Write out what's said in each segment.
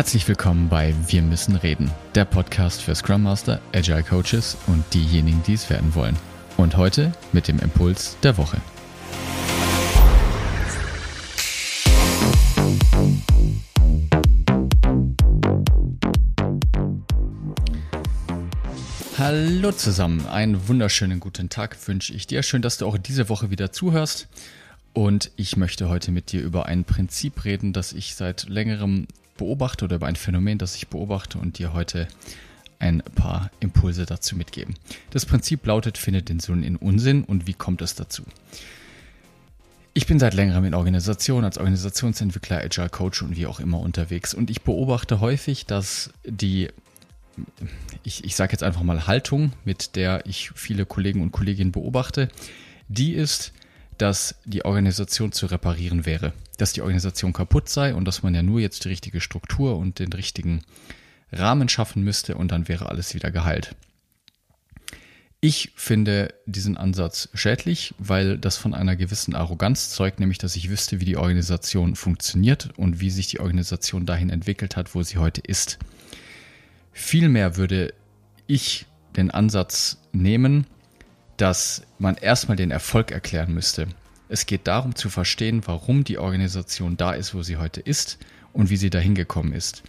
Herzlich willkommen bei Wir müssen reden, der Podcast für Scrum Master, Agile Coaches und diejenigen, die es werden wollen. Und heute mit dem Impuls der Woche. Hallo zusammen, einen wunderschönen guten Tag wünsche ich dir. Schön, dass du auch diese Woche wieder zuhörst. Und ich möchte heute mit dir über ein Prinzip reden, das ich seit längerem beobachte oder über ein Phänomen, das ich beobachte und dir heute ein paar Impulse dazu mitgeben. Das Prinzip lautet, finde den Sinn in Unsinn und wie kommt es dazu? Ich bin seit längerem in Organisationen als Organisationsentwickler, Agile Coach und wie auch immer unterwegs und ich beobachte häufig, dass die, ich, ich sage jetzt einfach mal Haltung, mit der ich viele Kollegen und Kolleginnen beobachte, die ist, dass die Organisation zu reparieren wäre. Dass die Organisation kaputt sei und dass man ja nur jetzt die richtige Struktur und den richtigen Rahmen schaffen müsste und dann wäre alles wieder geheilt. Ich finde diesen Ansatz schädlich, weil das von einer gewissen Arroganz zeugt, nämlich dass ich wüsste, wie die Organisation funktioniert und wie sich die Organisation dahin entwickelt hat, wo sie heute ist. Vielmehr würde ich den Ansatz nehmen, dass man erstmal den Erfolg erklären müsste. Es geht darum zu verstehen, warum die Organisation da ist, wo sie heute ist und wie sie dahin gekommen ist.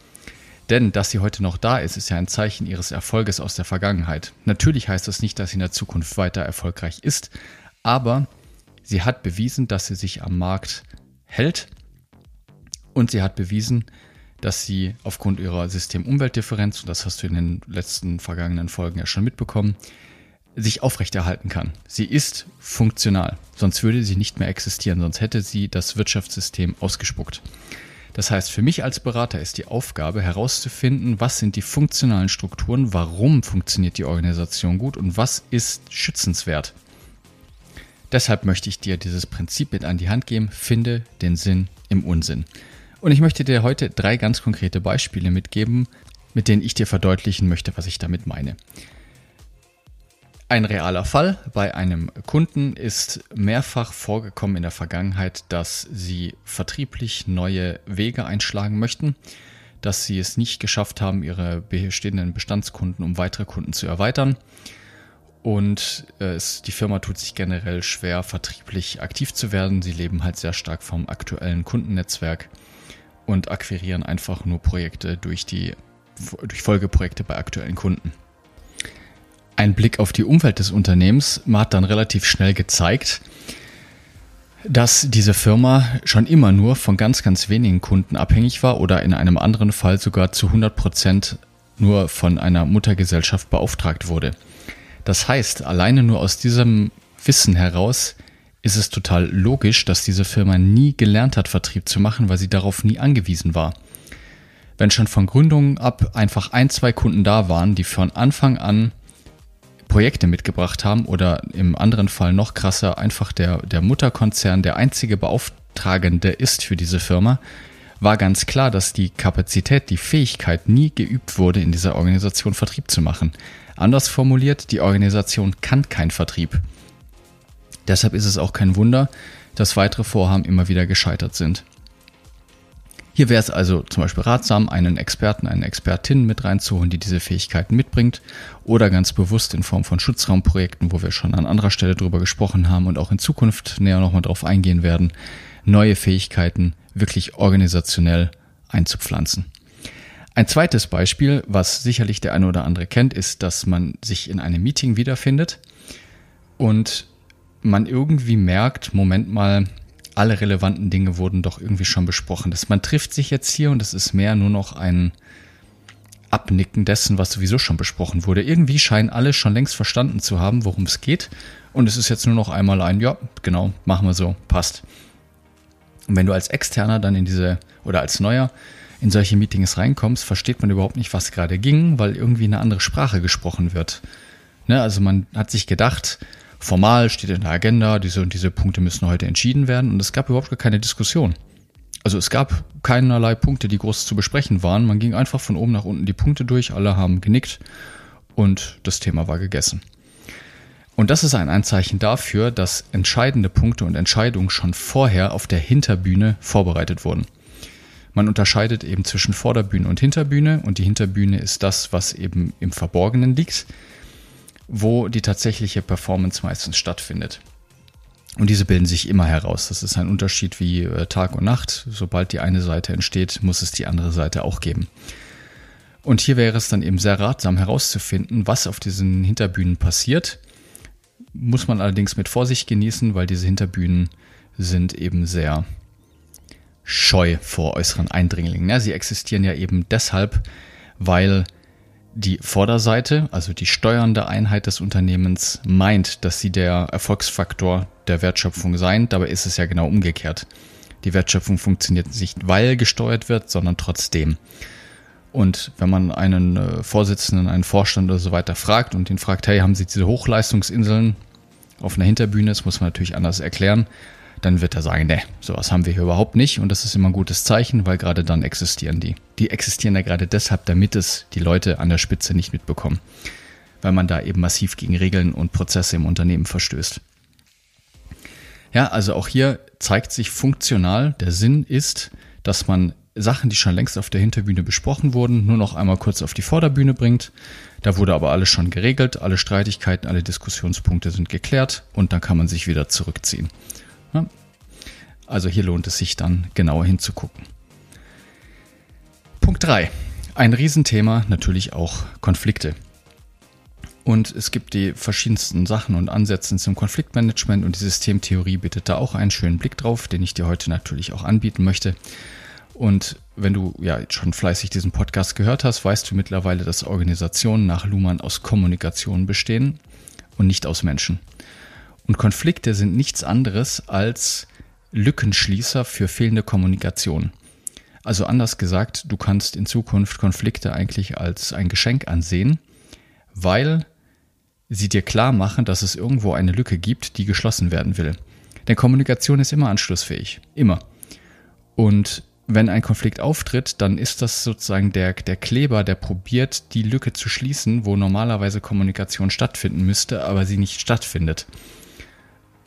Denn dass sie heute noch da ist, ist ja ein Zeichen ihres Erfolges aus der Vergangenheit. Natürlich heißt das nicht, dass sie in der Zukunft weiter erfolgreich ist, aber sie hat bewiesen, dass sie sich am Markt hält und sie hat bewiesen, dass sie aufgrund ihrer System-Umwelt-Differenz, und das hast du in den letzten vergangenen Folgen ja schon mitbekommen, sich aufrechterhalten kann. Sie ist funktional, sonst würde sie nicht mehr existieren, sonst hätte sie das Wirtschaftssystem ausgespuckt. Das heißt, für mich als Berater ist die Aufgabe herauszufinden, was sind die funktionalen Strukturen, warum funktioniert die Organisation gut und was ist schützenswert. Deshalb möchte ich dir dieses Prinzip mit an die Hand geben, finde den Sinn im Unsinn. Und ich möchte dir heute drei ganz konkrete Beispiele mitgeben, mit denen ich dir verdeutlichen möchte, was ich damit meine. Ein realer Fall bei einem Kunden ist mehrfach vorgekommen in der Vergangenheit, dass sie vertrieblich neue Wege einschlagen möchten, dass sie es nicht geschafft haben, ihre bestehenden Bestandskunden um weitere Kunden zu erweitern. Und äh, es, die Firma tut sich generell schwer, vertrieblich aktiv zu werden. Sie leben halt sehr stark vom aktuellen Kundennetzwerk und akquirieren einfach nur Projekte durch die durch Folgeprojekte bei aktuellen Kunden. Ein Blick auf die Umwelt des Unternehmens hat dann relativ schnell gezeigt, dass diese Firma schon immer nur von ganz, ganz wenigen Kunden abhängig war oder in einem anderen Fall sogar zu 100 Prozent nur von einer Muttergesellschaft beauftragt wurde. Das heißt, alleine nur aus diesem Wissen heraus ist es total logisch, dass diese Firma nie gelernt hat, Vertrieb zu machen, weil sie darauf nie angewiesen war. Wenn schon von Gründung ab einfach ein, zwei Kunden da waren, die von Anfang an Projekte mitgebracht haben oder im anderen Fall noch krasser, einfach der, der Mutterkonzern der einzige Beauftragende ist für diese Firma, war ganz klar, dass die Kapazität, die Fähigkeit nie geübt wurde, in dieser Organisation Vertrieb zu machen. Anders formuliert, die Organisation kann kein Vertrieb. Deshalb ist es auch kein Wunder, dass weitere Vorhaben immer wieder gescheitert sind. Hier wäre es also zum Beispiel ratsam, einen Experten, eine Expertin mit reinzuholen, die diese Fähigkeiten mitbringt oder ganz bewusst in Form von Schutzraumprojekten, wo wir schon an anderer Stelle drüber gesprochen haben und auch in Zukunft näher nochmal drauf eingehen werden, neue Fähigkeiten wirklich organisationell einzupflanzen. Ein zweites Beispiel, was sicherlich der eine oder andere kennt, ist, dass man sich in einem Meeting wiederfindet und man irgendwie merkt, Moment mal, alle relevanten Dinge wurden doch irgendwie schon besprochen. Das, man trifft sich jetzt hier und es ist mehr nur noch ein Abnicken dessen, was sowieso schon besprochen wurde. Irgendwie scheinen alle schon längst verstanden zu haben, worum es geht. Und es ist jetzt nur noch einmal ein, ja, genau, machen wir so, passt. Und wenn du als Externer dann in diese, oder als Neuer in solche Meetings reinkommst, versteht man überhaupt nicht, was gerade ging, weil irgendwie eine andere Sprache gesprochen wird. Ne, also man hat sich gedacht, formal steht in der Agenda, diese und diese Punkte müssen heute entschieden werden und es gab überhaupt gar keine Diskussion. Also es gab keinerlei Punkte, die groß zu besprechen waren. Man ging einfach von oben nach unten die Punkte durch, alle haben genickt und das Thema war gegessen. Und das ist ein Anzeichen dafür, dass entscheidende Punkte und Entscheidungen schon vorher auf der Hinterbühne vorbereitet wurden. Man unterscheidet eben zwischen Vorderbühne und Hinterbühne und die Hinterbühne ist das, was eben im Verborgenen liegt, wo die tatsächliche Performance meistens stattfindet. Und diese bilden sich immer heraus. Das ist ein Unterschied wie äh, Tag und Nacht. Sobald die eine Seite entsteht, muss es die andere Seite auch geben. Und hier wäre es dann eben sehr ratsam herauszufinden, was auf diesen Hinterbühnen passiert. Muss man allerdings mit Vorsicht genießen, weil diese Hinterbühnen sind eben sehr scheu vor äußeren Eindringlingen. Ja, sie existieren ja eben deshalb, weil die Vorderseite, also die steuernde Einheit des Unternehmens, meint, dass sie der Erfolgsfaktor der Wertschöpfung seien. Dabei ist es ja genau umgekehrt. Die Wertschöpfung funktioniert nicht, weil gesteuert wird, sondern trotzdem. Und wenn man einen äh, Vorsitzenden, einen Vorstand oder so weiter fragt und ihn fragt, hey, haben Sie diese Hochleistungsinseln auf einer Hinterbühne, das muss man natürlich anders erklären, dann wird er sagen, ne, sowas haben wir hier überhaupt nicht. Und das ist immer ein gutes Zeichen, weil gerade dann existieren die. Die existieren ja gerade deshalb, damit es die Leute an der Spitze nicht mitbekommen. Weil man da eben massiv gegen Regeln und Prozesse im Unternehmen verstößt. Ja, also auch hier zeigt sich funktional, der Sinn ist, dass man Sachen, die schon längst auf der Hinterbühne besprochen wurden, nur noch einmal kurz auf die Vorderbühne bringt. Da wurde aber alles schon geregelt, alle Streitigkeiten, alle Diskussionspunkte sind geklärt und dann kann man sich wieder zurückziehen. Also hier lohnt es sich dann genauer hinzugucken. Punkt 3. Ein Riesenthema natürlich auch Konflikte. Und es gibt die verschiedensten Sachen und Ansätze zum Konfliktmanagement und die Systemtheorie bietet da auch einen schönen Blick drauf, den ich dir heute natürlich auch anbieten möchte. Und wenn du ja schon fleißig diesen Podcast gehört hast, weißt du mittlerweile, dass Organisationen nach Luhmann aus Kommunikation bestehen und nicht aus Menschen. Und Konflikte sind nichts anderes als Lückenschließer für fehlende Kommunikation. Also anders gesagt, du kannst in Zukunft Konflikte eigentlich als ein Geschenk ansehen, weil sie dir klar machen, dass es irgendwo eine Lücke gibt, die geschlossen werden will. Denn Kommunikation ist immer anschlussfähig. Immer. Und wenn ein Konflikt auftritt, dann ist das sozusagen der, der Kleber, der probiert, die Lücke zu schließen, wo normalerweise Kommunikation stattfinden müsste, aber sie nicht stattfindet.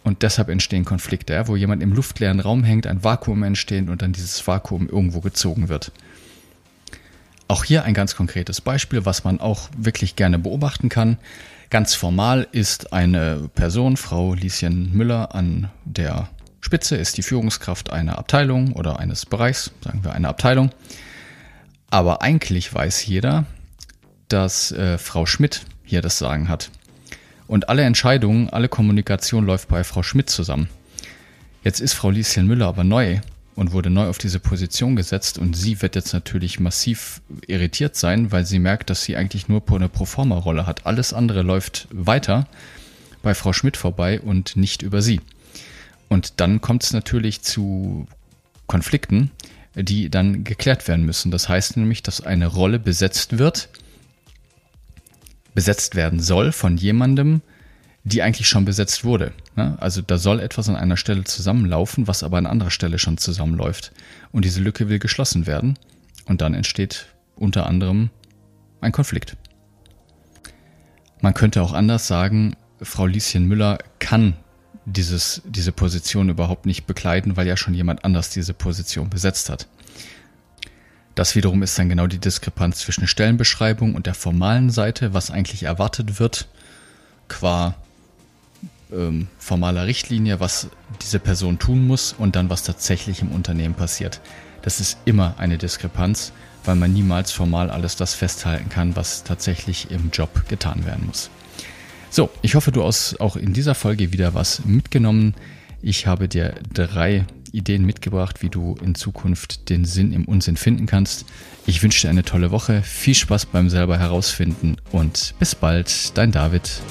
Und deshalb entstehen Konflikte, ja, wo jemand im luftleeren Raum hängt, ein Vakuum entsteht und dann dieses Vakuum irgendwo gezogen wird. Auch hier ein ganz konkretes Beispiel, was man auch wirklich gerne beobachten kann. Ganz formal ist eine Person, Frau Lieschen Müller, an der Spitze, ist die Führungskraft einer Abteilung oder eines Bereichs, sagen wir eine Abteilung. Aber eigentlich weiß jeder, dass äh, Frau Schmidt hier das Sagen hat. Und alle Entscheidungen, alle Kommunikation läuft bei Frau Schmidt zusammen. Jetzt ist Frau Lieschen Müller aber neu und wurde neu auf diese Position gesetzt und sie wird jetzt natürlich massiv irritiert sein, weil sie merkt, dass sie eigentlich nur eine Proforma-Rolle hat. Alles andere läuft weiter bei Frau Schmidt vorbei und nicht über sie. Und dann kommt es natürlich zu Konflikten, die dann geklärt werden müssen. Das heißt nämlich, dass eine Rolle besetzt wird, besetzt werden soll von jemandem, die eigentlich schon besetzt wurde. Also da soll etwas an einer Stelle zusammenlaufen, was aber an anderer Stelle schon zusammenläuft. Und diese Lücke will geschlossen werden. Und dann entsteht unter anderem ein Konflikt. Man könnte auch anders sagen, Frau Lieschen Müller kann dieses, diese Position überhaupt nicht bekleiden, weil ja schon jemand anders diese Position besetzt hat. Das wiederum ist dann genau die Diskrepanz zwischen Stellenbeschreibung und der formalen Seite, was eigentlich erwartet wird, qua ähm, formaler Richtlinie, was diese Person tun muss und dann, was tatsächlich im Unternehmen passiert. Das ist immer eine Diskrepanz, weil man niemals formal alles das festhalten kann, was tatsächlich im Job getan werden muss. So, ich hoffe, du hast auch in dieser Folge wieder was mitgenommen. Ich habe dir drei Ideen mitgebracht, wie du in Zukunft den Sinn im Unsinn finden kannst. Ich wünsche dir eine tolle Woche, viel Spaß beim selber herausfinden und bis bald, dein David.